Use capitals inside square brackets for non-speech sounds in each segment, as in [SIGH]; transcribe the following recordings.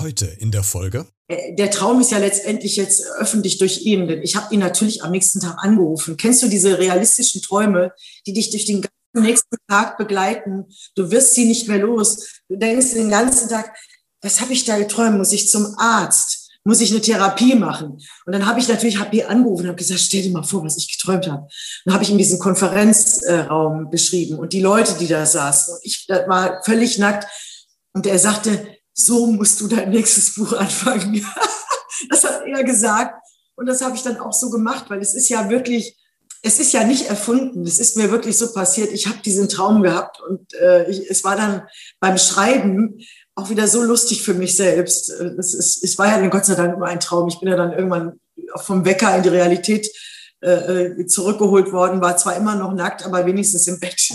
Heute in der Folge. Äh, der Traum ist ja letztendlich jetzt öffentlich durch ihn, denn ich habe ihn natürlich am nächsten Tag angerufen. Kennst du diese realistischen Träume, die dich durch den nächsten Tag begleiten? Du wirst sie nicht mehr los. Du denkst den ganzen Tag, was habe ich da geträumt? Muss ich zum Arzt? Muss ich eine Therapie machen? Und dann habe ich natürlich HP angerufen und habe gesagt, stell dir mal vor, was ich geträumt habe. Dann habe ich ihm diesen Konferenzraum beschrieben und die Leute, die da saßen. Und ich war völlig nackt. Und er sagte, so musst du dein nächstes Buch anfangen. [LAUGHS] das hat er gesagt. Und das habe ich dann auch so gemacht, weil es ist ja wirklich, es ist ja nicht erfunden. Es ist mir wirklich so passiert. Ich habe diesen Traum gehabt und äh, ich, es war dann beim Schreiben auch wieder so lustig für mich selbst. Es, ist, es war ja Gott sei Dank nur ein Traum. Ich bin ja dann irgendwann vom Wecker in die Realität äh, äh zurückgeholt worden, war zwar immer noch nackt, aber wenigstens im Bett.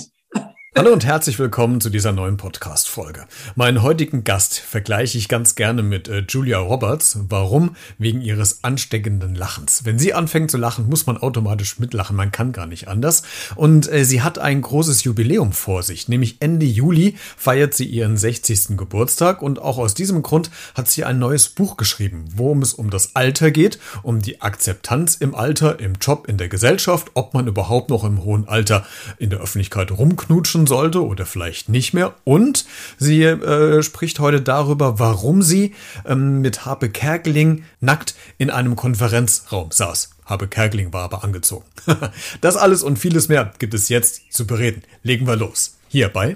Hallo und herzlich willkommen zu dieser neuen Podcast-Folge. Meinen heutigen Gast vergleiche ich ganz gerne mit äh, Julia Roberts. Warum? Wegen ihres ansteckenden Lachens. Wenn sie anfängt zu lachen, muss man automatisch mitlachen. Man kann gar nicht anders. Und äh, sie hat ein großes Jubiläum vor sich. Nämlich Ende Juli feiert sie ihren 60. Geburtstag. Und auch aus diesem Grund hat sie ein neues Buch geschrieben, worum es um das Alter geht, um die Akzeptanz im Alter, im Job, in der Gesellschaft, ob man überhaupt noch im hohen Alter in der Öffentlichkeit rumknutschen sollte oder vielleicht nicht mehr. Und sie äh, spricht heute darüber, warum sie ähm, mit Harpe Kerkeling nackt in einem Konferenzraum saß. Harpe Kerkeling war aber angezogen. [LAUGHS] das alles und vieles mehr gibt es jetzt zu bereden. Legen wir los. Hier bei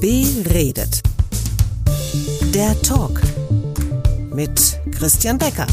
Beredet. Der Talk mit Christian Becker.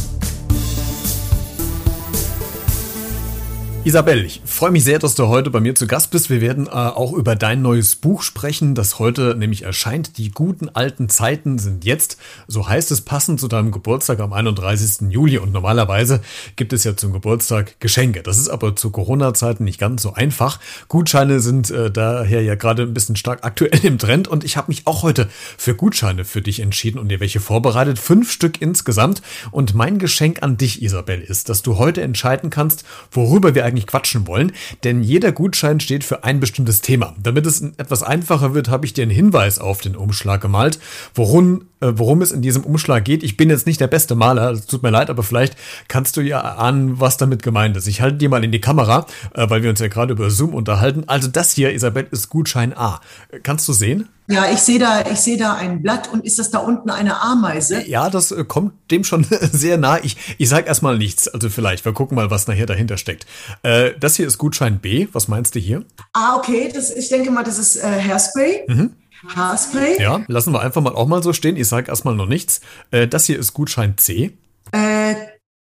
Isabel, ich freue mich sehr, dass du heute bei mir zu Gast bist. Wir werden äh, auch über dein neues Buch sprechen, das heute nämlich erscheint. Die guten alten Zeiten sind jetzt. So heißt es passend zu deinem Geburtstag am 31. Juli. Und normalerweise gibt es ja zum Geburtstag Geschenke. Das ist aber zu Corona-Zeiten nicht ganz so einfach. Gutscheine sind äh, daher ja gerade ein bisschen stark aktuell im Trend. Und ich habe mich auch heute für Gutscheine für dich entschieden und dir welche vorbereitet. Fünf Stück insgesamt. Und mein Geschenk an dich, Isabel, ist, dass du heute entscheiden kannst, worüber wir quatschen wollen, denn jeder Gutschein steht für ein bestimmtes Thema. Damit es etwas einfacher wird, habe ich dir einen Hinweis auf den Umschlag gemalt, worum, äh, worum es in diesem Umschlag geht. Ich bin jetzt nicht der beste Maler, es tut mir leid, aber vielleicht kannst du ja ahnen, was damit gemeint ist. Ich halte dir mal in die Kamera, äh, weil wir uns ja gerade über Zoom unterhalten. Also das hier, Isabel, ist Gutschein A. Kannst du sehen? Ja, ich sehe da, ich sehe da ein Blatt und ist das da unten eine Ameise? Ja, das äh, kommt dem schon [LAUGHS] sehr nah. Ich, ich sag erstmal nichts. Also vielleicht, wir gucken mal, was nachher dahinter steckt. Äh, das hier ist Gutschein B. Was meinst du hier? Ah, okay. Das, ich denke mal, das ist äh, Hairspray. Mhm. Haarspray. Ja, lassen wir einfach mal auch mal so stehen. Ich sage erstmal noch nichts. Äh, das hier ist Gutschein C. Äh,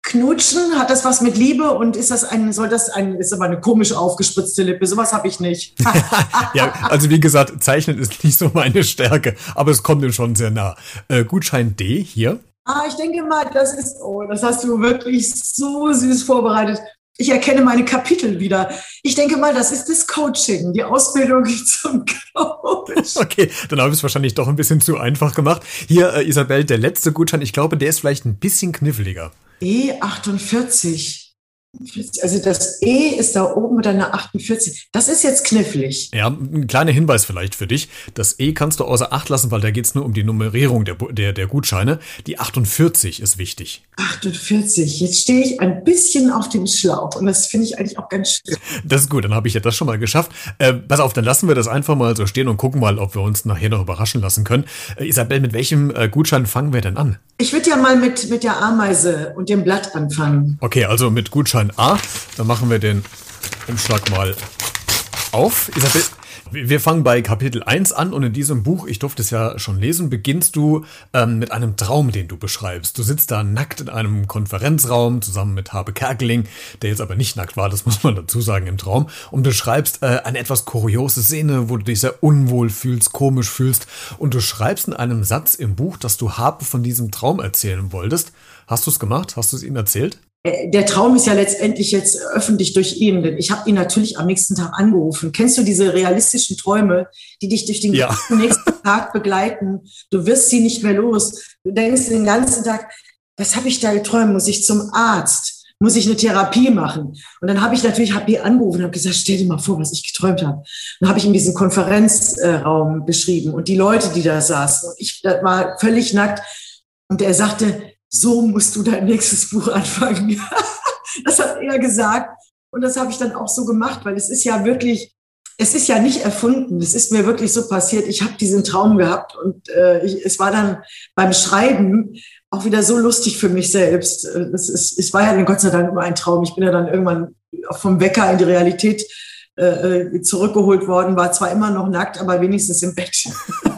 Knutschen, hat das was mit Liebe und ist das ein, soll das ein, ist aber eine komisch aufgespritzte Lippe, sowas habe ich nicht. [LAUGHS] ja, also wie gesagt, Zeichnen ist nicht so meine Stärke, aber es kommt ihm schon sehr nah. Äh, Gutschein D hier. Ah, ich denke mal, das ist, oh, das hast du wirklich so süß vorbereitet. Ich erkenne meine Kapitel wieder. Ich denke mal, das ist das Coaching, die Ausbildung [LAUGHS] zum Coach. [LAUGHS] Okay, dann habe ich es wahrscheinlich doch ein bisschen zu einfach gemacht. Hier, äh, Isabel, der letzte Gutschein, ich glaube, der ist vielleicht ein bisschen kniffliger. E48. Also das E ist da oben mit einer 48. Das ist jetzt knifflig. Ja, ein kleiner Hinweis vielleicht für dich. Das E kannst du außer Acht lassen, weil da geht es nur um die Nummerierung der, der, der Gutscheine. Die 48 ist wichtig. 48. Jetzt stehe ich ein bisschen auf dem Schlauch und das finde ich eigentlich auch ganz schön. Das ist gut, dann habe ich ja das schon mal geschafft. Äh, pass auf, dann lassen wir das einfach mal so stehen und gucken mal, ob wir uns nachher noch überraschen lassen können. Äh, Isabel, mit welchem äh, Gutschein fangen wir denn an? Ich würde ja mal mit, mit der Ameise und dem Blatt anfangen. Okay, also mit Gutschein A. Dann machen wir den Umschlag mal auf. Isabel, wir fangen bei Kapitel 1 an und in diesem Buch, ich durfte es ja schon lesen, beginnst du ähm, mit einem Traum, den du beschreibst. Du sitzt da nackt in einem Konferenzraum zusammen mit Habe Kerkeling, der jetzt aber nicht nackt war, das [LAUGHS] muss man dazu sagen im Traum, und beschreibst äh, eine etwas kuriose Szene, wo du dich sehr unwohl fühlst, komisch fühlst und du schreibst in einem Satz im Buch, dass du Habe von diesem Traum erzählen wolltest. Hast du es gemacht? Hast du es ihm erzählt? Äh, der Traum ist ja letztendlich jetzt öffentlich durch ihn, denn ich habe ihn natürlich am nächsten Tag angerufen. Kennst du diese realistischen Träume, die dich durch den ja. nächsten [LAUGHS] Tag begleiten? Du wirst sie nicht mehr los. Du denkst den ganzen Tag, was habe ich da geträumt? Muss ich zum Arzt? muss ich eine Therapie machen. Und dann habe ich natürlich HP angerufen und habe gesagt, stell dir mal vor, was ich geträumt habe. Dann habe ich ihm diesen Konferenzraum beschrieben und die Leute, die da saßen. Und ich war völlig nackt. Und er sagte, so musst du dein nächstes Buch anfangen. [LAUGHS] das hat er gesagt. Und das habe ich dann auch so gemacht, weil es ist ja wirklich, es ist ja nicht erfunden. Es ist mir wirklich so passiert. Ich habe diesen Traum gehabt und äh, ich, es war dann beim Schreiben auch wieder so lustig für mich selbst. Äh, es, ist, es war ja dann Gott sei Dank nur ein Traum. Ich bin ja dann irgendwann vom Wecker in die Realität äh, äh zurückgeholt worden, war zwar immer noch nackt, aber wenigstens im Bett. [LAUGHS]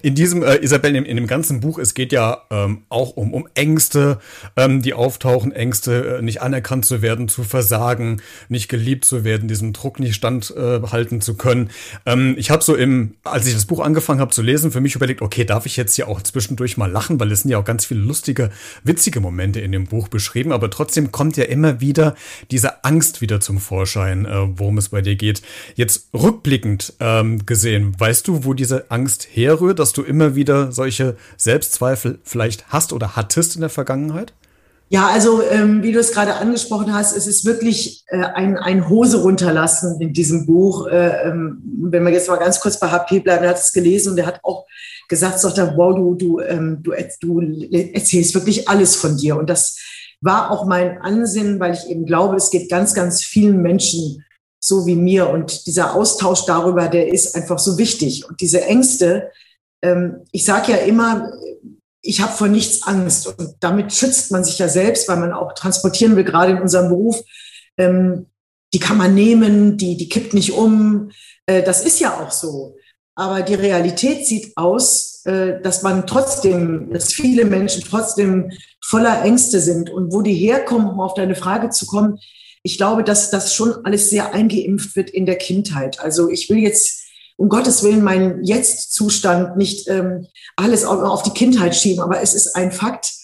In diesem, äh, Isabel, in, in, dem ganzen Buch, es geht ja ähm, auch um, um Ängste, ähm, die auftauchen, Ängste, äh, nicht anerkannt zu werden, zu versagen, nicht geliebt zu werden, diesem Druck nicht standhalten äh, zu können. Ähm, ich habe so im, als ich das Buch angefangen habe zu lesen, für mich überlegt, okay, darf ich jetzt hier auch zwischendurch mal lachen, weil es sind ja auch ganz viele lustige, witzige Momente in dem Buch beschrieben, aber trotzdem kommt ja immer wieder diese Angst wieder zum Vorschein, äh, worum es bei dir geht. Jetzt rückblickend ähm, gesehen, weißt du, wo diese Angst herrührt? Dass du immer wieder solche Selbstzweifel vielleicht hast oder hattest in der Vergangenheit? Ja, also ähm, wie du es gerade angesprochen hast, es ist wirklich äh, ein, ein Hose runterlassen in diesem Buch. Äh, ähm, wenn wir jetzt mal ganz kurz bei HP bleiben, er hat es gelesen und er hat auch gesagt, sagt er, wow, du, du, ähm, du, du erzählst wirklich alles von dir. Und das war auch mein Ansinnen, weil ich eben glaube, es geht ganz, ganz vielen Menschen so wie mir. Und dieser Austausch darüber, der ist einfach so wichtig. Und diese Ängste, ich sage ja immer, ich habe vor nichts Angst. Und damit schützt man sich ja selbst, weil man auch transportieren will, gerade in unserem Beruf. Ähm, die kann man nehmen, die, die kippt nicht um. Äh, das ist ja auch so. Aber die Realität sieht aus, äh, dass man trotzdem, dass viele Menschen trotzdem voller Ängste sind. Und wo die herkommen, um auf deine Frage zu kommen, ich glaube, dass das schon alles sehr eingeimpft wird in der Kindheit. Also ich will jetzt um Gottes Willen meinen Jetzt-Zustand nicht ähm, alles auf, auf, die Kindheit schieben, aber es ist ein Fakt,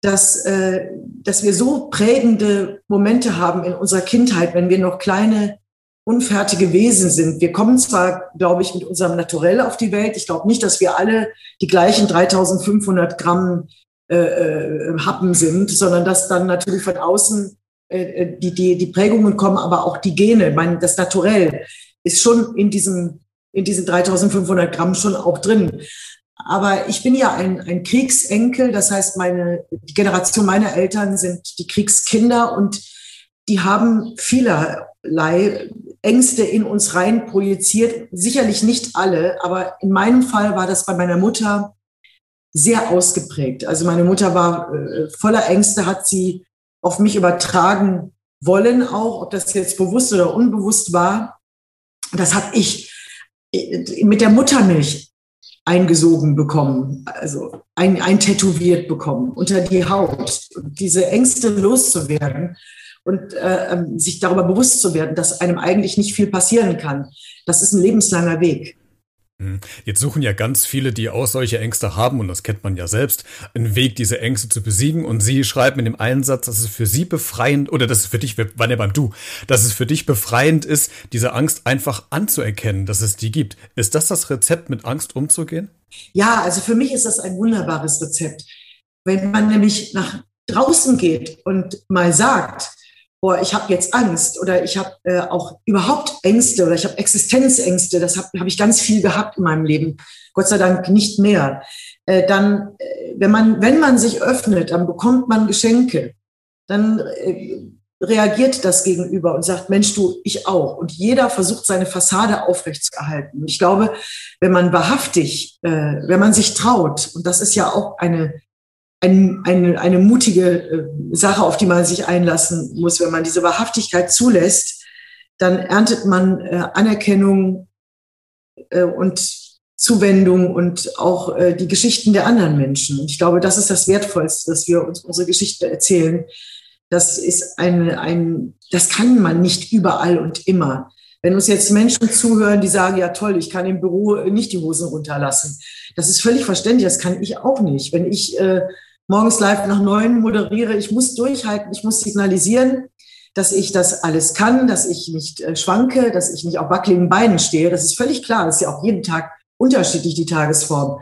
dass, äh, dass wir so prägende Momente haben in unserer Kindheit, wenn wir noch kleine, unfertige Wesen sind. Wir kommen zwar, glaube ich, mit unserem Naturell auf die Welt. Ich glaube nicht, dass wir alle die gleichen 3500 Gramm äh, äh, Happen sind, sondern dass dann natürlich von außen äh, äh, die, die, die Prägungen kommen, aber auch die Gene. Ich meine, das Naturell ist schon in diesem in diesen 3500 Gramm schon auch drin. Aber ich bin ja ein, ein Kriegsenkel, das heißt, meine, die Generation meiner Eltern sind die Kriegskinder und die haben vielerlei Ängste in uns rein projiziert. Sicherlich nicht alle, aber in meinem Fall war das bei meiner Mutter sehr ausgeprägt. Also meine Mutter war äh, voller Ängste, hat sie auf mich übertragen wollen, auch ob das jetzt bewusst oder unbewusst war. Das habe ich mit der Muttermilch eingesogen bekommen, also ein, eintätowiert bekommen unter die Haut. Und diese Ängste loszuwerden und äh, ähm, sich darüber bewusst zu werden, dass einem eigentlich nicht viel passieren kann, das ist ein lebenslanger Weg. Hm. Jetzt suchen ja ganz viele, die auch solche Ängste haben, und das kennt man ja selbst, einen Weg, diese Ängste zu besiegen. Und Sie schreiben in dem Einsatz, dass es für Sie befreiend, oder dass es für dich, wann ja beim Du, dass es für dich befreiend ist, diese Angst einfach anzuerkennen, dass es die gibt. Ist das das Rezept, mit Angst umzugehen? Ja, also für mich ist das ein wunderbares Rezept. Wenn man nämlich nach draußen geht und mal sagt, boah, ich habe jetzt Angst oder ich habe äh, auch überhaupt Ängste oder ich habe Existenzängste, das habe hab ich ganz viel gehabt in meinem Leben, Gott sei Dank nicht mehr. Äh, dann, äh, wenn, man, wenn man sich öffnet, dann bekommt man Geschenke, dann äh, reagiert das Gegenüber und sagt, Mensch, du, ich auch. Und jeder versucht, seine Fassade aufrechtzuerhalten. Ich glaube, wenn man wahrhaftig, äh, wenn man sich traut, und das ist ja auch eine ein, eine, eine mutige äh, Sache, auf die man sich einlassen muss. Wenn man diese Wahrhaftigkeit zulässt, dann erntet man äh, Anerkennung äh, und Zuwendung und auch äh, die Geschichten der anderen Menschen. Ich glaube, das ist das Wertvollste, dass wir uns unsere Geschichte erzählen. Das ist ein, ein, das kann man nicht überall und immer. Wenn uns jetzt Menschen zuhören, die sagen, ja toll, ich kann im Büro nicht die Hosen runterlassen. Das ist völlig verständlich, das kann ich auch nicht. Wenn ich äh, morgens live nach neun moderiere. Ich muss durchhalten, ich muss signalisieren, dass ich das alles kann, dass ich nicht äh, schwanke, dass ich nicht auf wackeligen Beinen stehe. Das ist völlig klar. Das ist ja auch jeden Tag unterschiedlich, die Tagesform.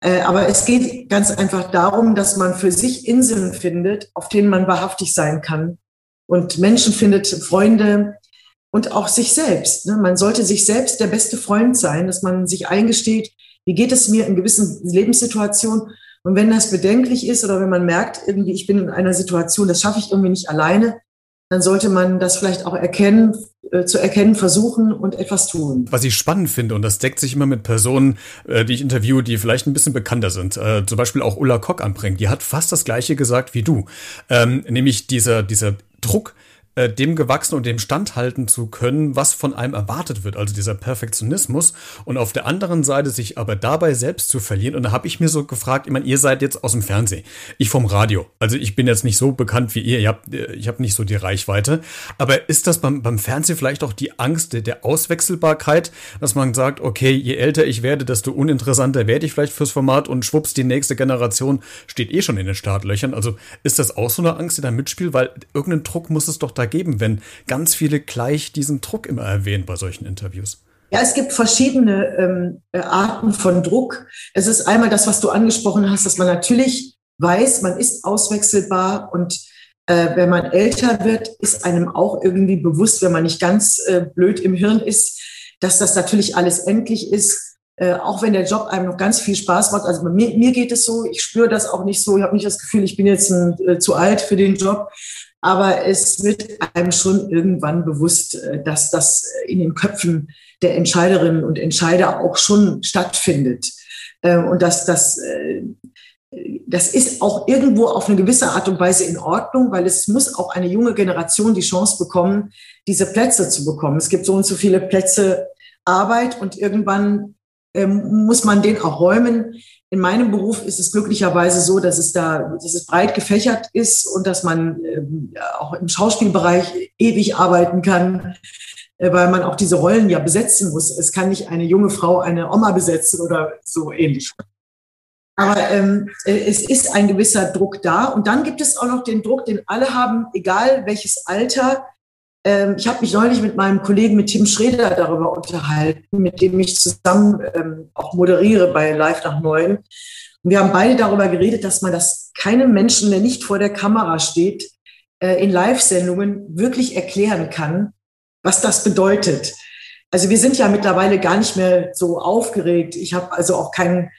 Äh, aber es geht ganz einfach darum, dass man für sich Inseln findet, auf denen man wahrhaftig sein kann und Menschen findet, Freunde und auch sich selbst. Ne? Man sollte sich selbst der beste Freund sein, dass man sich eingesteht, wie geht es mir in gewissen Lebenssituationen. Und wenn das bedenklich ist oder wenn man merkt, irgendwie, ich bin in einer Situation, das schaffe ich irgendwie nicht alleine, dann sollte man das vielleicht auch erkennen, äh, zu erkennen versuchen und etwas tun. Was ich spannend finde, und das deckt sich immer mit Personen, äh, die ich interviewe, die vielleicht ein bisschen bekannter sind, äh, zum Beispiel auch Ulla Kock anbringt, die hat fast das Gleiche gesagt wie du, ähm, nämlich dieser, dieser Druck, äh, dem gewachsen und dem standhalten zu können, was von einem erwartet wird, also dieser Perfektionismus und auf der anderen Seite sich aber dabei selbst zu verlieren. Und da habe ich mir so gefragt, ich meine, ihr seid jetzt aus dem Fernsehen, ich vom Radio. Also ich bin jetzt nicht so bekannt wie ihr, ihr habt, äh, ich habe nicht so die Reichweite. Aber ist das beim, beim Fernsehen vielleicht auch die Angst der, Auswechselbarkeit, dass man sagt, okay, je älter ich werde, desto uninteressanter werde ich vielleicht fürs Format und schwupps, die nächste Generation steht eh schon in den Startlöchern. Also ist das auch so eine Angst, die da mitspielt? Weil irgendeinen Druck muss es doch da geben, wenn ganz viele gleich diesen Druck immer erwähnen bei solchen Interviews? Ja, es gibt verschiedene ähm, äh, Arten von Druck. Es ist einmal das, was du angesprochen hast, dass man natürlich weiß, man ist auswechselbar und äh, wenn man älter wird, ist einem auch irgendwie bewusst, wenn man nicht ganz äh, blöd im Hirn ist, dass das natürlich alles endlich ist. Äh, auch wenn der Job einem noch ganz viel Spaß macht. Also mir, mir geht es so, ich spüre das auch nicht so. Ich habe nicht das Gefühl, ich bin jetzt ein, äh, zu alt für den Job. Aber es wird einem schon irgendwann bewusst, äh, dass das in den Köpfen der Entscheiderinnen und Entscheider auch schon stattfindet. Äh, und dass das, äh, das ist auch irgendwo auf eine gewisse Art und Weise in Ordnung, weil es muss auch eine junge Generation die Chance bekommen, diese Plätze zu bekommen. Es gibt so und so viele Plätze Arbeit und irgendwann muss man den auch räumen. In meinem Beruf ist es glücklicherweise so, dass es da, dass es breit gefächert ist und dass man ähm, auch im Schauspielbereich ewig arbeiten kann, äh, weil man auch diese Rollen ja besetzen muss. Es kann nicht eine junge Frau eine Oma besetzen oder so ähnlich. Aber ähm, äh, es ist ein gewisser Druck da. Und dann gibt es auch noch den Druck, den alle haben, egal welches Alter, ähm, ich habe mich neulich mit meinem Kollegen, mit Tim Schreder, darüber unterhalten, mit dem ich zusammen ähm, auch moderiere bei Live nach Neun. Und wir haben beide darüber geredet, dass man das keinem Menschen, der nicht vor der Kamera steht, äh, in Live-Sendungen wirklich erklären kann, was das bedeutet. Also wir sind ja mittlerweile gar nicht mehr so aufgeregt. Ich habe also auch kein,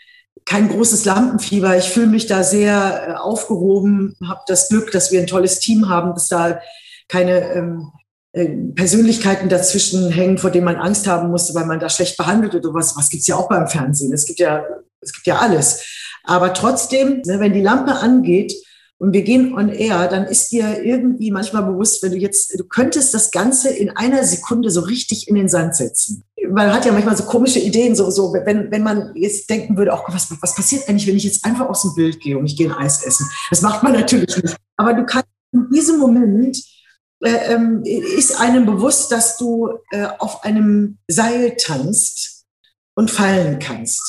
kein großes Lampenfieber. Ich fühle mich da sehr äh, aufgehoben, habe das Glück, dass wir ein tolles Team haben, dass da keine ähm, äh, Persönlichkeiten dazwischen hängen, vor denen man Angst haben musste, weil man da schlecht behandelt oder was. Was gibt's ja auch beim Fernsehen. Es gibt ja, es gibt ja alles. Aber trotzdem, ne, wenn die Lampe angeht und wir gehen on air, dann ist dir irgendwie manchmal bewusst, wenn du jetzt, du könntest das Ganze in einer Sekunde so richtig in den Sand setzen. Man hat ja manchmal so komische Ideen, so, so wenn, wenn man jetzt denken würde, auch was, was passiert eigentlich, wenn ich jetzt einfach aus dem Bild gehe und ich gehe ein Eis essen? Das macht man natürlich nicht. Aber du kannst in diesem Moment äh, ist einem bewusst, dass du äh, auf einem Seil tanzt und fallen kannst.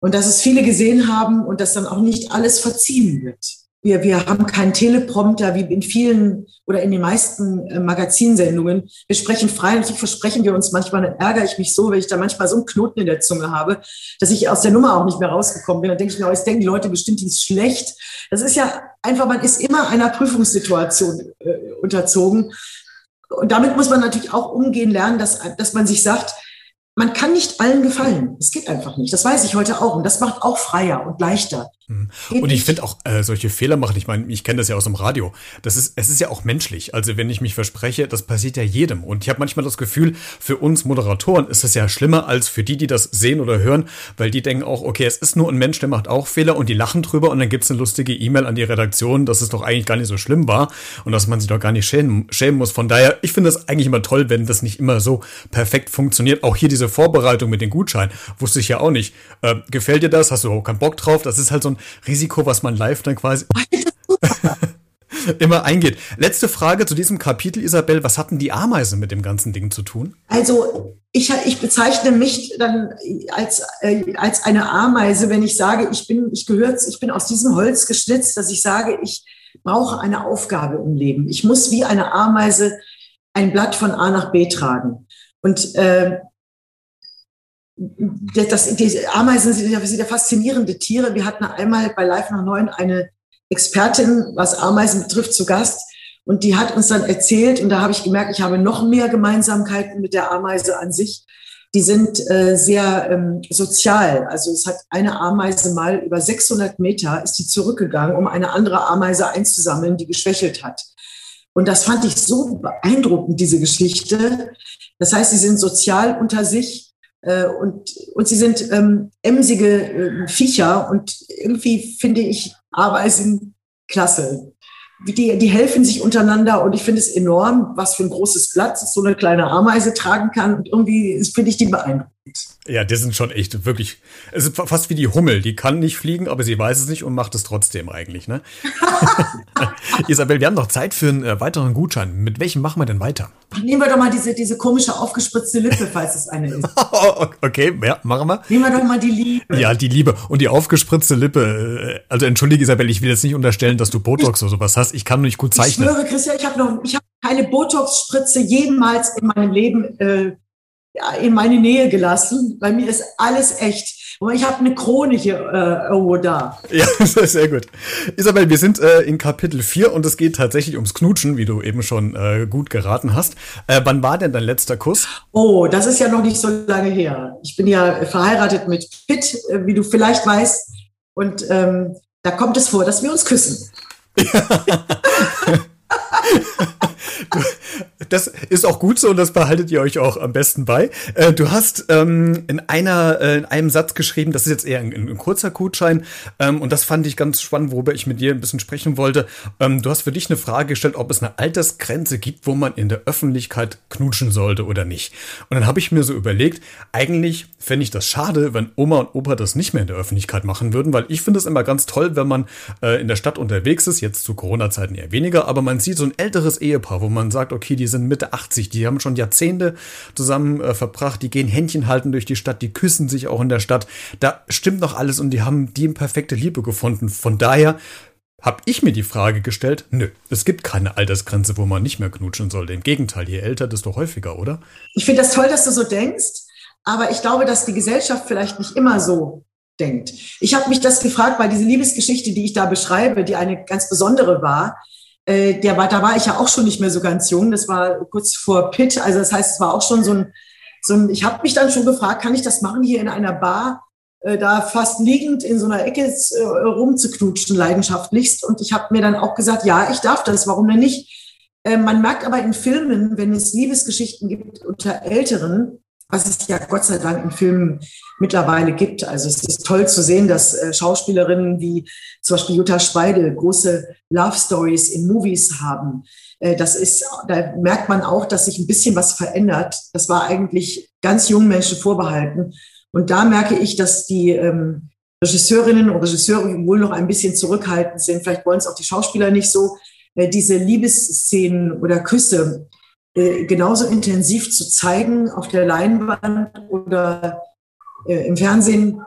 Und dass es viele gesehen haben und dass dann auch nicht alles verziehen wird. Wir, wir haben keinen Teleprompter wie in vielen oder in den meisten äh, Magazinsendungen. Wir sprechen frei. Natürlich versprechen wir uns manchmal, dann ärgere ich mich so, wenn ich da manchmal so einen Knoten in der Zunge habe, dass ich aus der Nummer auch nicht mehr rausgekommen bin. Dann denke ich mir, oh, jetzt denken die Leute bestimmt, die ist schlecht. Das ist ja einfach, man ist immer einer Prüfungssituation äh, unterzogen. Und damit muss man natürlich auch umgehen lernen, dass, dass man sich sagt, man kann nicht allen gefallen. Es geht einfach nicht. Das weiß ich heute auch. Und das macht auch freier und leichter. Hm. Und ich finde auch äh, solche Fehler machen, ich meine, ich kenne das ja aus dem Radio. Das ist, es ist ja auch menschlich. Also wenn ich mich verspreche, das passiert ja jedem. Und ich habe manchmal das Gefühl, für uns Moderatoren ist es ja schlimmer als für die, die das sehen oder hören, weil die denken auch, okay, es ist nur ein Mensch, der macht auch Fehler und die lachen drüber und dann gibt's eine lustige E-Mail an die Redaktion, dass es doch eigentlich gar nicht so schlimm war und dass man sich doch gar nicht schämen, schämen muss. Von daher, ich finde es eigentlich immer toll, wenn das nicht immer so perfekt funktioniert. Auch hier diese Vorbereitung mit den Gutscheinen, wusste ich ja auch nicht. Äh, gefällt dir das? Hast du auch keinen Bock drauf? Das ist halt so ein Risiko, was man live dann quasi [LAUGHS] immer eingeht. Letzte Frage zu diesem Kapitel, Isabel. Was hatten die Ameisen mit dem ganzen Ding zu tun? Also ich, ich bezeichne mich dann als, äh, als eine Ameise, wenn ich sage, ich bin, ich gehöre, ich bin aus diesem Holz geschnitzt, dass ich sage, ich brauche eine Aufgabe im Leben. Ich muss wie eine Ameise ein Blatt von A nach B tragen. Und äh, das, die Ameisen sind ja, sind ja faszinierende Tiere. Wir hatten einmal bei Live nach Neun eine Expertin, was Ameisen betrifft, zu Gast. Und die hat uns dann erzählt, und da habe ich gemerkt, ich habe noch mehr Gemeinsamkeiten mit der Ameise an sich. Die sind äh, sehr ähm, sozial. Also es hat eine Ameise mal über 600 Meter ist die zurückgegangen, um eine andere Ameise einzusammeln, die geschwächelt hat. Und das fand ich so beeindruckend, diese Geschichte. Das heißt, sie sind sozial unter sich und, und sie sind ähm, emsige äh, Viecher. Und irgendwie finde ich Ameisen klasse die, die helfen sich untereinander und ich finde es enorm, was für ein großes Blatt so eine kleine Ameise tragen kann und irgendwie finde ich die beeindruckend. Ja, die sind schon echt wirklich, es ist fast wie die Hummel, die kann nicht fliegen, aber sie weiß es nicht und macht es trotzdem eigentlich, ne? [LAUGHS] [LAUGHS] Isabel, wir haben noch Zeit für einen äh, weiteren Gutschein. Mit welchem machen wir denn weiter? Nehmen wir doch mal diese, diese komische aufgespritzte Lippe, falls es eine ist. [LAUGHS] okay, ja, machen wir. Nehmen wir doch mal die Liebe. Ja, die Liebe. Und die aufgespritzte Lippe, äh, also entschuldige Isabel, ich will jetzt nicht unterstellen, dass du Botox oder sowas hast. Ich kann nicht gut zeichnen. Ich schwöre, Christian, ich habe noch, ich habe keine Botox-Spritze jemals in meinem Leben äh, in meine Nähe gelassen. Bei mir ist alles echt. Und ich habe eine Krone hier äh, irgendwo da. Ja, [LAUGHS] sehr gut. Isabel, wir sind äh, in Kapitel 4 und es geht tatsächlich ums Knutschen, wie du eben schon äh, gut geraten hast. Äh, wann war denn dein letzter Kuss? Oh, das ist ja noch nicht so lange her. Ich bin ja verheiratet mit Pitt, äh, wie du vielleicht weißt. Und ähm, da kommt es vor, dass wir uns küssen. Ja. [LAUGHS] [LAUGHS] [LAUGHS] das ist auch gut so und das behaltet ihr euch auch am besten bei. Äh, du hast ähm, in einer äh, in einem Satz geschrieben, das ist jetzt eher ein, ein kurzer Gutschein ähm, und das fand ich ganz spannend, worüber ich mit dir ein bisschen sprechen wollte. Ähm, du hast für dich eine Frage gestellt, ob es eine Altersgrenze gibt, wo man in der Öffentlichkeit knutschen sollte oder nicht. Und dann habe ich mir so überlegt, eigentlich fände ich das schade, wenn Oma und Opa das nicht mehr in der Öffentlichkeit machen würden, weil ich finde es immer ganz toll, wenn man äh, in der Stadt unterwegs ist, jetzt zu Corona-Zeiten eher weniger, aber man sieht so ein älteres Ehepaar, wo man sagt, okay, die sind Mitte 80, die haben schon Jahrzehnte zusammen äh, verbracht, die gehen Händchen halten durch die Stadt, die küssen sich auch in der Stadt. Da stimmt noch alles und die haben die perfekte Liebe gefunden. Von daher habe ich mir die Frage gestellt, nö, es gibt keine Altersgrenze, wo man nicht mehr knutschen sollte. Im Gegenteil, je älter, desto häufiger, oder? Ich finde das toll, dass du so denkst, aber ich glaube, dass die Gesellschaft vielleicht nicht immer so denkt. Ich habe mich das gefragt, weil diese Liebesgeschichte, die ich da beschreibe, die eine ganz besondere war, äh, der war, da war ich ja auch schon nicht mehr so ganz jung. Das war kurz vor Pitt. Also das heißt, es war auch schon so ein, so ein ich habe mich dann schon gefragt, kann ich das machen hier in einer Bar, äh, da fast liegend in so einer Ecke äh, rumzuknutschen, leidenschaftlichst. Und ich habe mir dann auch gesagt, ja, ich darf das, warum denn nicht? Äh, man merkt aber in Filmen, wenn es Liebesgeschichten gibt unter Älteren, was es ja Gott sei Dank in Filmen mittlerweile gibt. Also es ist toll zu sehen, dass äh, Schauspielerinnen wie zum Beispiel Jutta Speidel große Love Stories in Movies haben. Äh, das ist, da merkt man auch, dass sich ein bisschen was verändert. Das war eigentlich ganz jungen Menschen vorbehalten. Und da merke ich, dass die ähm, Regisseurinnen und Regisseure wohl noch ein bisschen zurückhaltend sind. Vielleicht wollen es auch die Schauspieler nicht so. Äh, diese Liebesszenen oder Küsse, äh, genauso intensiv zu zeigen auf der Leinwand oder äh, im Fernsehen,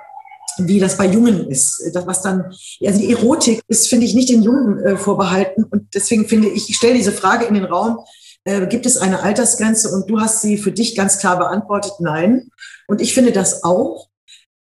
wie das bei Jungen ist. Das, was dann, also die Erotik ist, finde ich, nicht den Jungen äh, vorbehalten. Und deswegen finde ich, ich stelle diese Frage in den Raum, äh, gibt es eine Altersgrenze? Und du hast sie für dich ganz klar beantwortet, nein. Und ich finde das auch.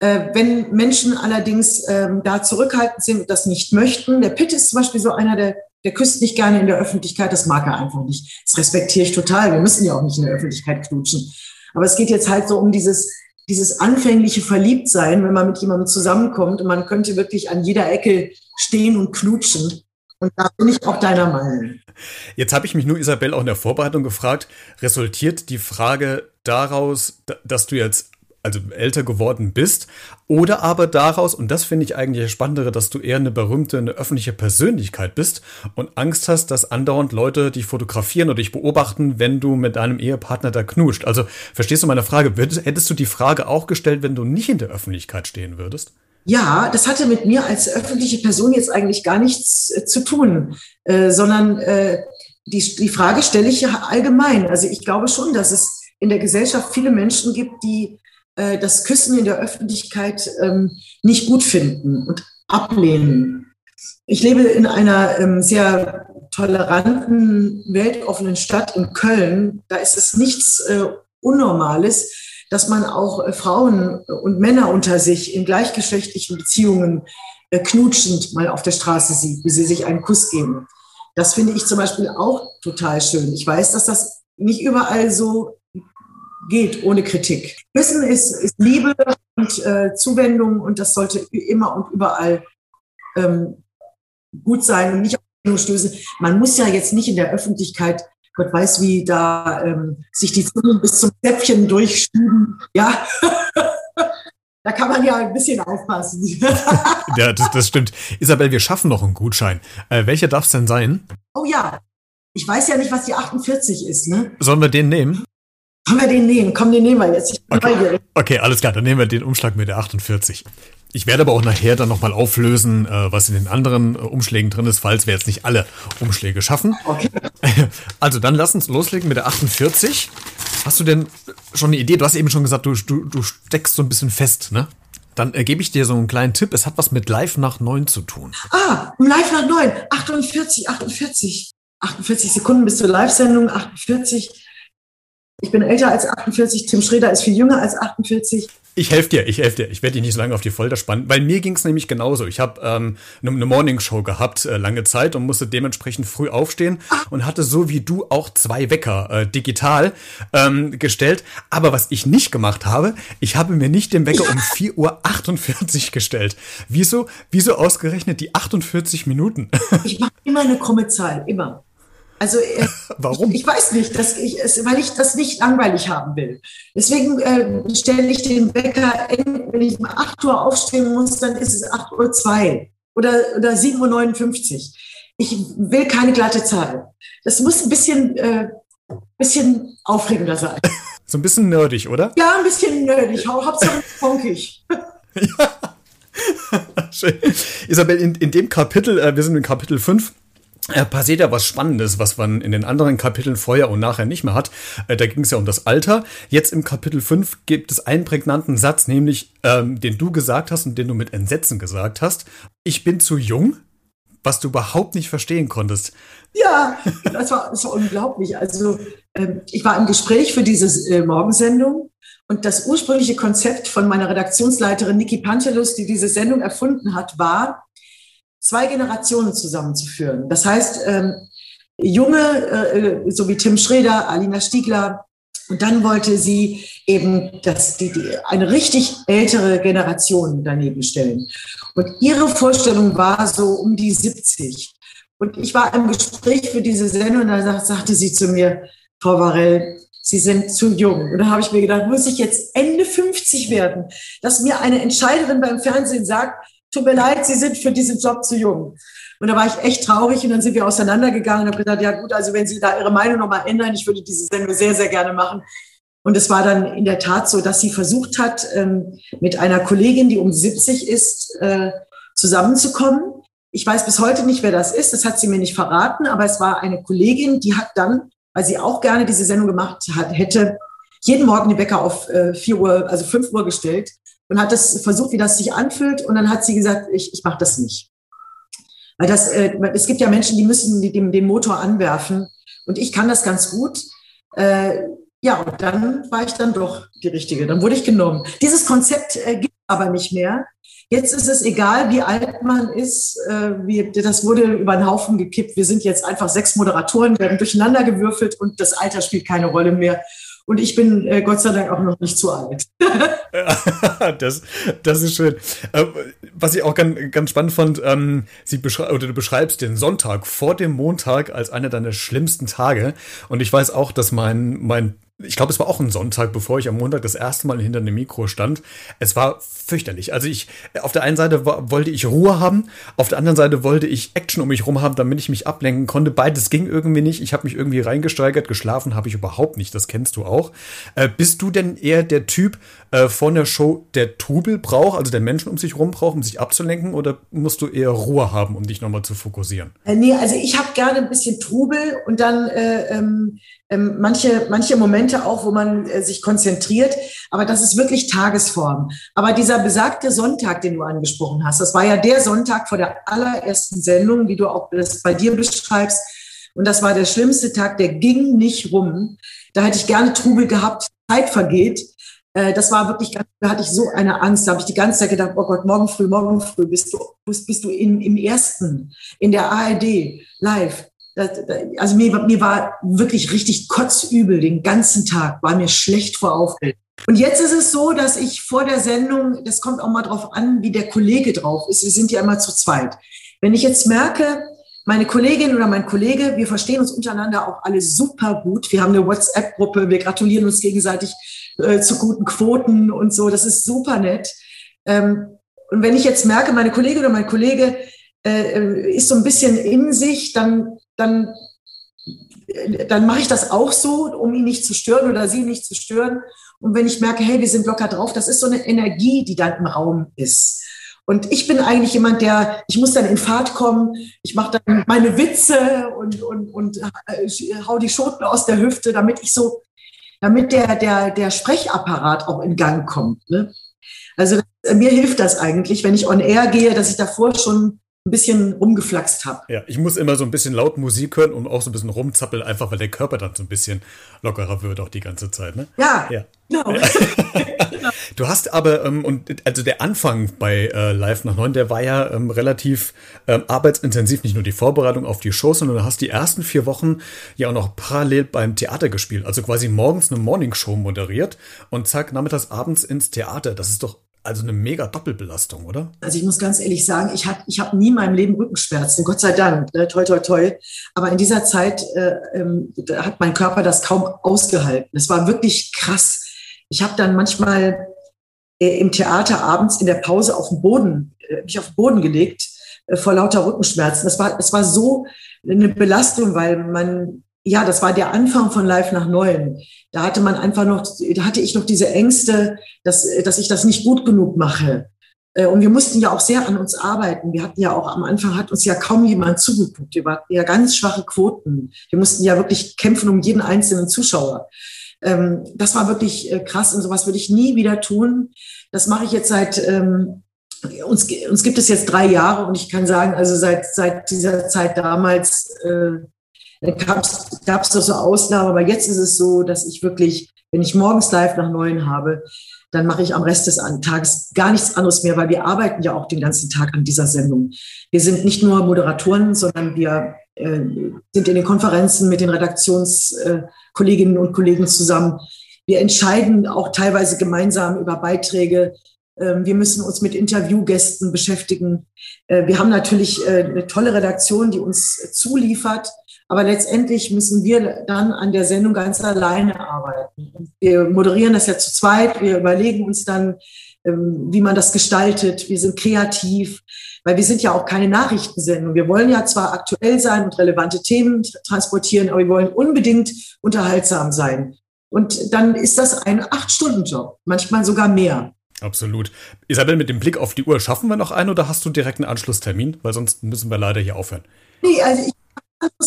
Äh, wenn Menschen allerdings ähm, da zurückhaltend sind und das nicht möchten, der Pitt ist zum Beispiel so einer, der der küsst nicht gerne in der Öffentlichkeit, das mag er einfach nicht. Das respektiere ich total. Wir müssen ja auch nicht in der Öffentlichkeit knutschen. Aber es geht jetzt halt so um dieses, dieses anfängliche Verliebtsein, wenn man mit jemandem zusammenkommt und man könnte wirklich an jeder Ecke stehen und knutschen. Und da bin ich auch deiner Meinung. Jetzt habe ich mich nur, Isabel, auch in der Vorbereitung gefragt, resultiert die Frage daraus, dass du jetzt also älter geworden bist, oder aber daraus, und das finde ich eigentlich das Spannendere, dass du eher eine berühmte, eine öffentliche Persönlichkeit bist und Angst hast, dass andauernd Leute dich fotografieren oder dich beobachten, wenn du mit deinem Ehepartner da knuscht. Also verstehst du meine Frage? Hättest du die Frage auch gestellt, wenn du nicht in der Öffentlichkeit stehen würdest? Ja, das hatte mit mir als öffentliche Person jetzt eigentlich gar nichts äh, zu tun, äh, sondern äh, die, die Frage stelle ich ja allgemein. Also ich glaube schon, dass es in der Gesellschaft viele Menschen gibt, die äh, das Küssen in der Öffentlichkeit ähm, nicht gut finden und ablehnen. Ich lebe in einer ähm, sehr toleranten, weltoffenen Stadt in Köln. Da ist es nichts äh, Unnormales, dass man auch äh, Frauen und Männer unter sich in gleichgeschlechtlichen Beziehungen knutschend mal auf der Straße sieht, wie sie sich einen Kuss geben. Das finde ich zum Beispiel auch total schön. Ich weiß, dass das nicht überall so geht ohne Kritik. Wissen ist, ist Liebe und äh, Zuwendung und das sollte immer und überall ähm, gut sein und nicht nur stößen. Man muss ja jetzt nicht in der Öffentlichkeit, Gott weiß, wie da ähm, sich die Zunge bis zum Zäpfchen durchschieben. Ja, [LAUGHS] da kann man ja ein bisschen aufpassen. [LAUGHS] ja, das, das, stimmt. Isabel, wir schaffen noch einen Gutschein. Äh, welcher darf es denn sein? Oh ja, ich weiß ja nicht, was die 48 ist. Ne? Sollen wir den nehmen? Sollen wir den nehmen? Komm, den nehmen wir jetzt. Okay. okay, alles klar, dann nehmen wir den Umschlag mit der 48. Ich werde aber auch nachher dann nochmal auflösen, äh, was in den anderen äh, Umschlägen drin ist, falls wir jetzt nicht alle Umschläge schaffen. Okay. [LAUGHS] Also dann lass uns loslegen mit der 48. Hast du denn schon eine Idee? Du hast eben schon gesagt, du, du, du steckst so ein bisschen fest, ne? Dann äh, gebe ich dir so einen kleinen Tipp. Es hat was mit Live nach 9 zu tun. Ah, Live nach 9. 48, 48. 48 Sekunden bis zur Live-Sendung, 48. Ich bin älter als 48, Tim Schreder ist viel jünger als 48. Ich helfe dir, ich helfe dir. Ich werde dich nicht so lange auf die Folter spannen, weil mir ging es nämlich genauso. Ich habe ähm, eine ne Morningshow gehabt äh, lange Zeit und musste dementsprechend früh aufstehen und hatte so wie du auch zwei Wecker äh, digital ähm, gestellt. Aber was ich nicht gemacht habe, ich habe mir nicht den Wecker ja. um [LAUGHS] 4.48 Uhr gestellt. Wieso, wieso ausgerechnet die 48 Minuten? ich mache immer eine krumme Zahl, immer. Also äh, [LAUGHS] warum? Ich, ich, weiß nicht, dass ich, es, weil ich das nicht langweilig haben will. Deswegen äh, stelle ich den Wecker, wenn ich um 8 Uhr aufstehen muss, dann ist es 8 Uhr 2 oder, oder 7.59 Uhr. Ich will keine glatte Zahl. Das muss ein bisschen, äh, bisschen aufregender sein. [LAUGHS] So ein bisschen nerdig, oder? Ja, ein bisschen nerdig. Hauptsache funkig. [LAUGHS] ja. Schön. Isabel, in, in dem Kapitel, äh, wir sind in Kapitel 5, äh, passiert ja was Spannendes, was man in den anderen Kapiteln vorher und nachher nicht mehr hat. Äh, da ging es ja um das Alter. Jetzt im Kapitel 5 gibt es einen prägnanten Satz, nämlich ähm, den du gesagt hast und den du mit Entsetzen gesagt hast. Ich bin zu jung, was du überhaupt nicht verstehen konntest. Ja, das war, das war unglaublich. Also ähm, ich war im Gespräch für diese äh, Morgensendung und das ursprüngliche Konzept von meiner Redaktionsleiterin Niki Pantelus, die diese Sendung erfunden hat, war, zwei Generationen zusammenzuführen. Das heißt, ähm, junge, äh, so wie Tim Schreder, Alina Stiegler, und dann wollte sie eben das, die, die, eine richtig ältere Generation daneben stellen. Und ihre Vorstellung war so um die 70. Und ich war im Gespräch für diese Sendung und da sagte sie zu mir, Frau Varell, Sie sind zu jung. Und da habe ich mir gedacht, muss ich jetzt Ende 50 werden, dass mir eine Entscheiderin beim Fernsehen sagt, tut mir leid, Sie sind für diesen Job zu jung. Und da war ich echt traurig und dann sind wir auseinandergegangen und habe gesagt, ja gut, also wenn Sie da Ihre Meinung nochmal ändern, ich würde diese Sendung sehr, sehr gerne machen. Und es war dann in der Tat so, dass sie versucht hat, ähm, mit einer Kollegin, die um 70 ist, äh, zusammenzukommen. Ich weiß bis heute nicht, wer das ist, das hat sie mir nicht verraten, aber es war eine Kollegin, die hat dann, weil sie auch gerne diese Sendung gemacht hat, hätte jeden Morgen den Wecker auf äh, 4 Uhr, also 5 Uhr gestellt und hat das versucht, wie das sich anfühlt. Und dann hat sie gesagt, ich, ich mache das nicht. Weil das, äh, es gibt ja Menschen, die müssen den, den Motor anwerfen. Und ich kann das ganz gut. Äh, ja, und dann war ich dann doch die Richtige. Dann wurde ich genommen. Dieses Konzept äh, gibt aber nicht mehr. Jetzt ist es egal, wie alt man ist. Äh, wie, das wurde über den Haufen gekippt. Wir sind jetzt einfach sechs Moderatoren, werden durcheinander gewürfelt und das Alter spielt keine Rolle mehr. Und ich bin äh, Gott sei Dank auch noch nicht zu alt. [LAUGHS] das, das ist schön. Äh, was ich auch ganz, ganz spannend fand, ähm, sie beschrei oder du beschreibst den Sonntag vor dem Montag als einer deiner schlimmsten Tage. Und ich weiß auch, dass mein, mein ich glaube, es war auch ein Sonntag, bevor ich am Montag das erste Mal hinter einem Mikro stand. Es war fürchterlich. Also ich, auf der einen Seite wollte ich Ruhe haben, auf der anderen Seite wollte ich Action um mich rum haben, damit ich mich ablenken konnte. Beides ging irgendwie nicht. Ich habe mich irgendwie reingesteigert. Geschlafen habe ich überhaupt nicht. Das kennst du auch. Äh, bist du denn eher der Typ äh, von der Show, der Trubel braucht, also der Menschen um sich rum braucht, um sich abzulenken? Oder musst du eher Ruhe haben, um dich nochmal zu fokussieren? Äh, nee, also ich habe gerne ein bisschen Trubel und dann äh, ähm, ähm, manche, manche Momente auch, wo man äh, sich konzentriert. Aber das ist wirklich Tagesform. Aber dieser besagte Sonntag, den du angesprochen hast, das war ja der Sonntag vor der allerersten Sendung, wie du auch das bei dir beschreibst. Und das war der schlimmste Tag, der ging nicht rum. Da hätte ich gerne Trubel gehabt, Zeit vergeht. Äh, das war wirklich, da hatte ich so eine Angst, da habe ich die ganze Zeit gedacht, oh Gott, morgen früh, morgen früh bist du, bist, bist du in, im ersten, in der ARD, live. Also mir, mir war wirklich richtig kotzübel den ganzen Tag, war mir schlecht vor Aufregung. Und jetzt ist es so, dass ich vor der Sendung, das kommt auch mal drauf an, wie der Kollege drauf ist. Wir sind ja immer zu zweit. Wenn ich jetzt merke, meine Kollegin oder mein Kollege, wir verstehen uns untereinander auch alle super gut. Wir haben eine WhatsApp-Gruppe, wir gratulieren uns gegenseitig äh, zu guten Quoten und so. Das ist super nett. Ähm, und wenn ich jetzt merke, meine Kollegin oder mein Kollege äh, äh, ist so ein bisschen in sich, dann, dann, äh, dann mache ich das auch so, um ihn nicht zu stören oder sie nicht zu stören. Und wenn ich merke, hey, wir sind locker drauf, das ist so eine Energie, die dann im Raum ist. Und ich bin eigentlich jemand, der, ich muss dann in Fahrt kommen, ich mache dann meine Witze und, und, und äh, hau die Schoten aus der Hüfte, damit ich so, damit der, der, der Sprechapparat auch in Gang kommt. Ne? Also mir hilft das eigentlich, wenn ich on air gehe, dass ich davor schon ein bisschen rumgeflaxt habe. Ja, ich muss immer so ein bisschen laut Musik hören und auch so ein bisschen rumzappeln, einfach weil der Körper dann so ein bisschen lockerer wird auch die ganze Zeit. Ne? Ja, ja. [LAUGHS] genau. du hast aber, ähm, und also der Anfang bei äh, Live nach neun, der war ja ähm, relativ ähm, arbeitsintensiv, nicht nur die Vorbereitung auf die Shows, sondern du hast die ersten vier Wochen ja auch noch parallel beim Theater gespielt, also quasi morgens eine Morningshow moderiert und zack, nachmittags abends ins Theater. Das ist doch also eine mega Doppelbelastung, oder? Also ich muss ganz ehrlich sagen, ich habe ich hab nie in meinem Leben Rückenschmerzen, Gott sei Dank, ne? toi, toi, toi. Aber in dieser Zeit äh, ähm, hat mein Körper das kaum ausgehalten. Es war wirklich krass. Ich habe dann manchmal äh, im Theater abends in der Pause auf den Boden, äh, mich auf den Boden gelegt äh, vor lauter Rückenschmerzen. Das war, das war so eine Belastung, weil man ja, das war der Anfang von Live nach Neuen. Da hatte man einfach noch, da hatte ich noch diese Ängste, dass, dass ich das nicht gut genug mache. Äh, und wir mussten ja auch sehr an uns arbeiten. Wir hatten ja auch am Anfang hat uns ja kaum jemand zugeguckt. Wir hatten ja ganz schwache Quoten. Wir mussten ja wirklich kämpfen um jeden einzelnen Zuschauer. Ähm, das war wirklich äh, krass und sowas würde ich nie wieder tun. Das mache ich jetzt seit ähm, uns, uns gibt es jetzt drei Jahre und ich kann sagen, also seit, seit dieser Zeit damals äh, gab es doch so Ausnahmen, aber jetzt ist es so, dass ich wirklich, wenn ich morgens live nach neun habe, dann mache ich am Rest des Tages gar nichts anderes mehr, weil wir arbeiten ja auch den ganzen Tag an dieser Sendung. Wir sind nicht nur Moderatoren, sondern wir äh, sind in den Konferenzen mit den Redaktionskolleginnen äh, und Kollegen zusammen. Wir entscheiden auch teilweise gemeinsam über Beiträge. Ähm, wir müssen uns mit Interviewgästen beschäftigen. Äh, wir haben natürlich äh, eine tolle Redaktion, die uns zuliefert. Aber letztendlich müssen wir dann an der Sendung ganz alleine arbeiten. Wir moderieren das ja zu zweit. Wir überlegen uns dann, ähm, wie man das gestaltet. Wir sind kreativ, weil wir sind ja auch keine Nachrichtensendung. Wir wollen ja zwar aktuell sein und relevante Themen transportieren, aber wir wollen unbedingt unterhaltsam sein. Und dann ist das ein Acht-Stunden-Job, manchmal sogar mehr. Absolut. Isabel, mit dem Blick auf die Uhr, schaffen wir noch einen oder hast du direkt einen Anschlusstermin? Weil sonst müssen wir leider hier aufhören. Nee, also ich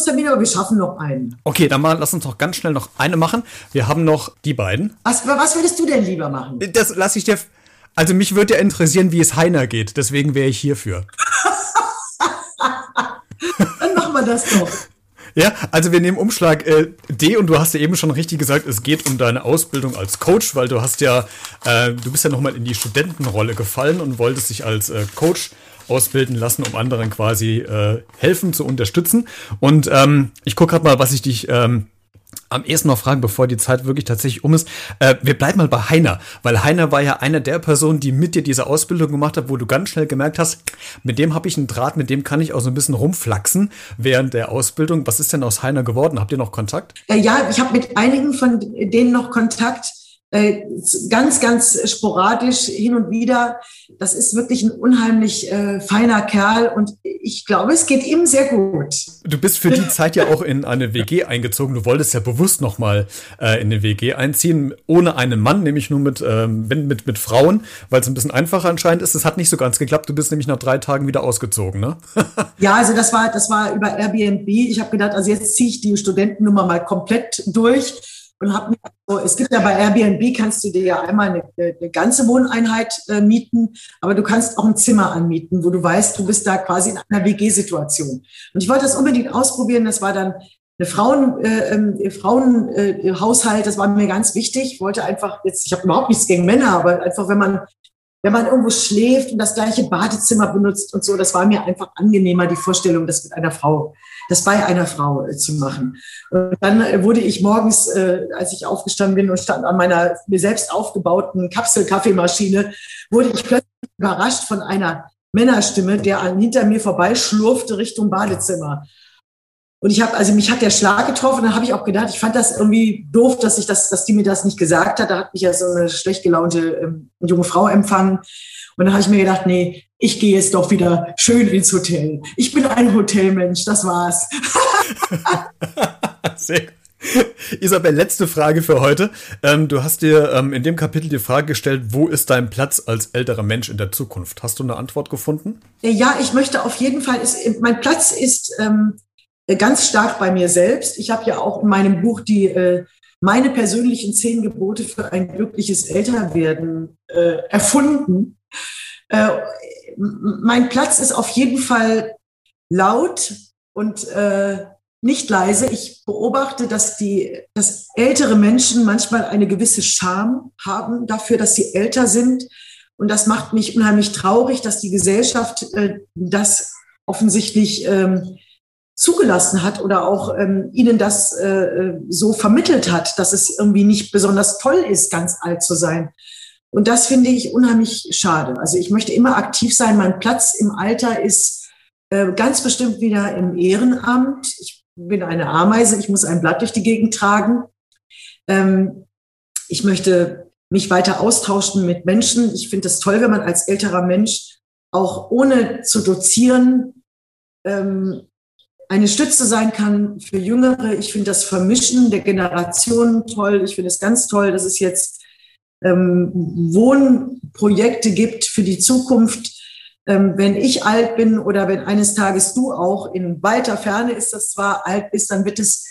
Termin, aber wir schaffen noch einen. Okay, dann mal, lass uns doch ganz schnell noch eine machen. Wir haben noch die beiden. Was, was würdest du denn lieber machen? Das lasse ich dir. Also mich würde ja interessieren, wie es Heiner geht. Deswegen wäre ich hierfür. [LAUGHS] dann machen wir das doch. Ja, also wir nehmen Umschlag äh, D und du hast ja eben schon richtig gesagt, es geht um deine Ausbildung als Coach, weil du hast ja, äh, du bist ja nochmal in die Studentenrolle gefallen und wolltest dich als äh, Coach ausbilden lassen, um anderen quasi äh, helfen zu unterstützen. Und ähm, ich gucke gerade mal, was ich dich ähm, am ehesten noch fragen, bevor die Zeit wirklich tatsächlich um ist. Äh, wir bleiben mal bei Heiner, weil Heiner war ja einer der Personen, die mit dir diese Ausbildung gemacht hat, wo du ganz schnell gemerkt hast, mit dem habe ich einen Draht, mit dem kann ich auch so ein bisschen rumflaxen während der Ausbildung. Was ist denn aus Heiner geworden? Habt ihr noch Kontakt? Äh, ja, ich habe mit einigen von denen noch Kontakt. Äh, ganz, ganz sporadisch hin und wieder. Das ist wirklich ein unheimlich äh, feiner Kerl und ich glaube, es geht ihm sehr gut. Du bist für die [LAUGHS] Zeit ja auch in eine WG eingezogen. Du wolltest ja bewusst nochmal äh, in eine WG einziehen, ohne einen Mann, nämlich nur mit, ähm, mit, mit Frauen, weil es ein bisschen einfacher anscheinend ist. Es hat nicht so ganz geklappt. Du bist nämlich nach drei Tagen wieder ausgezogen, ne? [LAUGHS] ja, also das war, das war über Airbnb. Ich habe gedacht, also jetzt ziehe ich die Studentennummer mal komplett durch und habe mir, also es gibt ja bei Airbnb, kannst du dir ja einmal eine, eine ganze Wohneinheit äh, mieten, aber du kannst auch ein Zimmer anmieten, wo du weißt, du bist da quasi in einer WG-Situation. Und ich wollte das unbedingt ausprobieren. Das war dann eine Frauen, äh, ähm, Frauenhaushalt, äh, das war mir ganz wichtig. Ich wollte einfach jetzt, ich habe überhaupt nichts gegen Männer, aber einfach, wenn man wenn man irgendwo schläft und das gleiche Badezimmer benutzt und so, das war mir einfach angenehmer, die Vorstellung, das mit einer Frau, das bei einer Frau äh, zu machen. Und dann äh, wurde ich morgens, äh, als ich aufgestanden bin und stand an meiner mir selbst aufgebauten Kapselkaffeemaschine, wurde ich plötzlich überrascht von einer Männerstimme, der hinter mir vorbei schlurfte Richtung Badezimmer. Und ich habe, also mich hat der Schlag getroffen, dann habe ich auch gedacht, ich fand das irgendwie doof, dass ich das, dass die mir das nicht gesagt hat. Da hat mich ja so eine schlecht gelaunte ähm, junge Frau empfangen. Und dann habe ich mir gedacht, nee, ich gehe jetzt doch wieder schön ins Hotel. Ich bin ein Hotelmensch, das war's. [LAUGHS] Sehr gut. Isabel, letzte Frage für heute. Ähm, du hast dir ähm, in dem Kapitel die Frage gestellt, wo ist dein Platz als älterer Mensch in der Zukunft? Hast du eine Antwort gefunden? Ja, ich möchte auf jeden Fall, ist, mein Platz ist ähm, ganz stark bei mir selbst. Ich habe ja auch in meinem Buch die äh, meine persönlichen zehn Gebote für ein glückliches Älterwerden äh, erfunden. Äh, mein Platz ist auf jeden Fall laut und äh, nicht leise. Ich beobachte, dass die, dass ältere Menschen manchmal eine gewisse Scham haben dafür, dass sie älter sind. Und das macht mich unheimlich traurig, dass die Gesellschaft äh, das offensichtlich ähm, zugelassen hat oder auch ähm, ihnen das äh, so vermittelt hat, dass es irgendwie nicht besonders toll ist, ganz alt zu sein. Und das finde ich unheimlich schade. Also ich möchte immer aktiv sein. Mein Platz im Alter ist äh, ganz bestimmt wieder im Ehrenamt. Ich bin eine Ameise, ich muss ein Blatt durch die Gegend tragen. Ähm, ich möchte mich weiter austauschen mit Menschen. Ich finde es toll, wenn man als älterer Mensch auch ohne zu dozieren ähm, eine Stütze sein kann für Jüngere. Ich finde das Vermischen der Generationen toll. Ich finde es ganz toll, dass es jetzt ähm, Wohnprojekte gibt für die Zukunft ähm, wenn ich alt bin oder wenn eines Tages du auch in weiter Ferne ist das zwar alt bist, dann wird es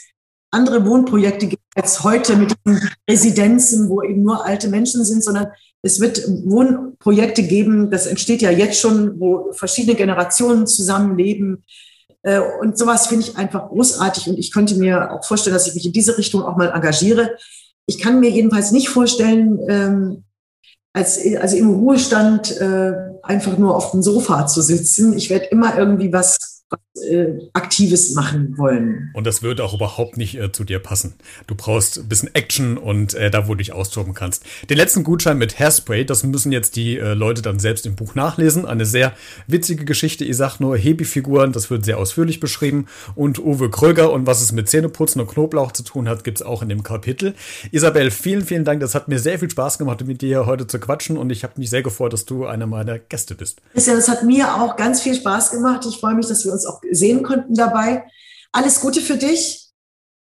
andere Wohnprojekte geben als heute mit diesen Residenzen, wo eben nur alte Menschen sind, sondern es wird Wohnprojekte geben, das entsteht ja jetzt schon, wo verschiedene Generationen zusammenleben. Äh, und sowas finde ich einfach großartig und ich könnte mir auch vorstellen, dass ich mich in diese Richtung auch mal engagiere. Ich kann mir jedenfalls nicht vorstellen, ähm, als, also im Ruhestand äh, einfach nur auf dem Sofa zu sitzen. Ich werde immer irgendwie was was äh, Aktives machen wollen. Und das würde auch überhaupt nicht äh, zu dir passen. Du brauchst ein bisschen Action und äh, da, wo du dich austoben kannst. Den letzten Gutschein mit Hairspray, das müssen jetzt die äh, Leute dann selbst im Buch nachlesen. Eine sehr witzige Geschichte. Ich sag nur Hebi-Figuren, das wird sehr ausführlich beschrieben. Und Uwe Kröger und was es mit Zähneputzen und Knoblauch zu tun hat, gibt's auch in dem Kapitel. Isabel, vielen, vielen Dank. Das hat mir sehr viel Spaß gemacht, mit dir heute zu quatschen und ich habe mich sehr gefreut, dass du einer meiner Gäste bist. Ja, das hat mir auch ganz viel Spaß gemacht. Ich freue mich, dass wir uns uns sehen konnten dabei. Alles Gute für dich.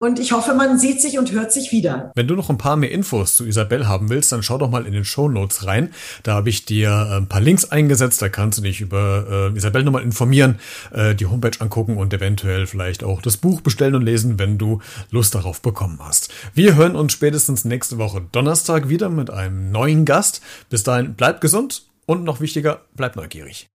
Und ich hoffe, man sieht sich und hört sich wieder. Wenn du noch ein paar mehr Infos zu Isabel haben willst, dann schau doch mal in den Show Notes rein. Da habe ich dir äh, ein paar Links eingesetzt. Da kannst du dich über äh, Isabel nochmal informieren, äh, die Homepage angucken und eventuell vielleicht auch das Buch bestellen und lesen, wenn du Lust darauf bekommen hast. Wir hören uns spätestens nächste Woche Donnerstag wieder mit einem neuen Gast. Bis dahin, bleib gesund und noch wichtiger, bleib neugierig.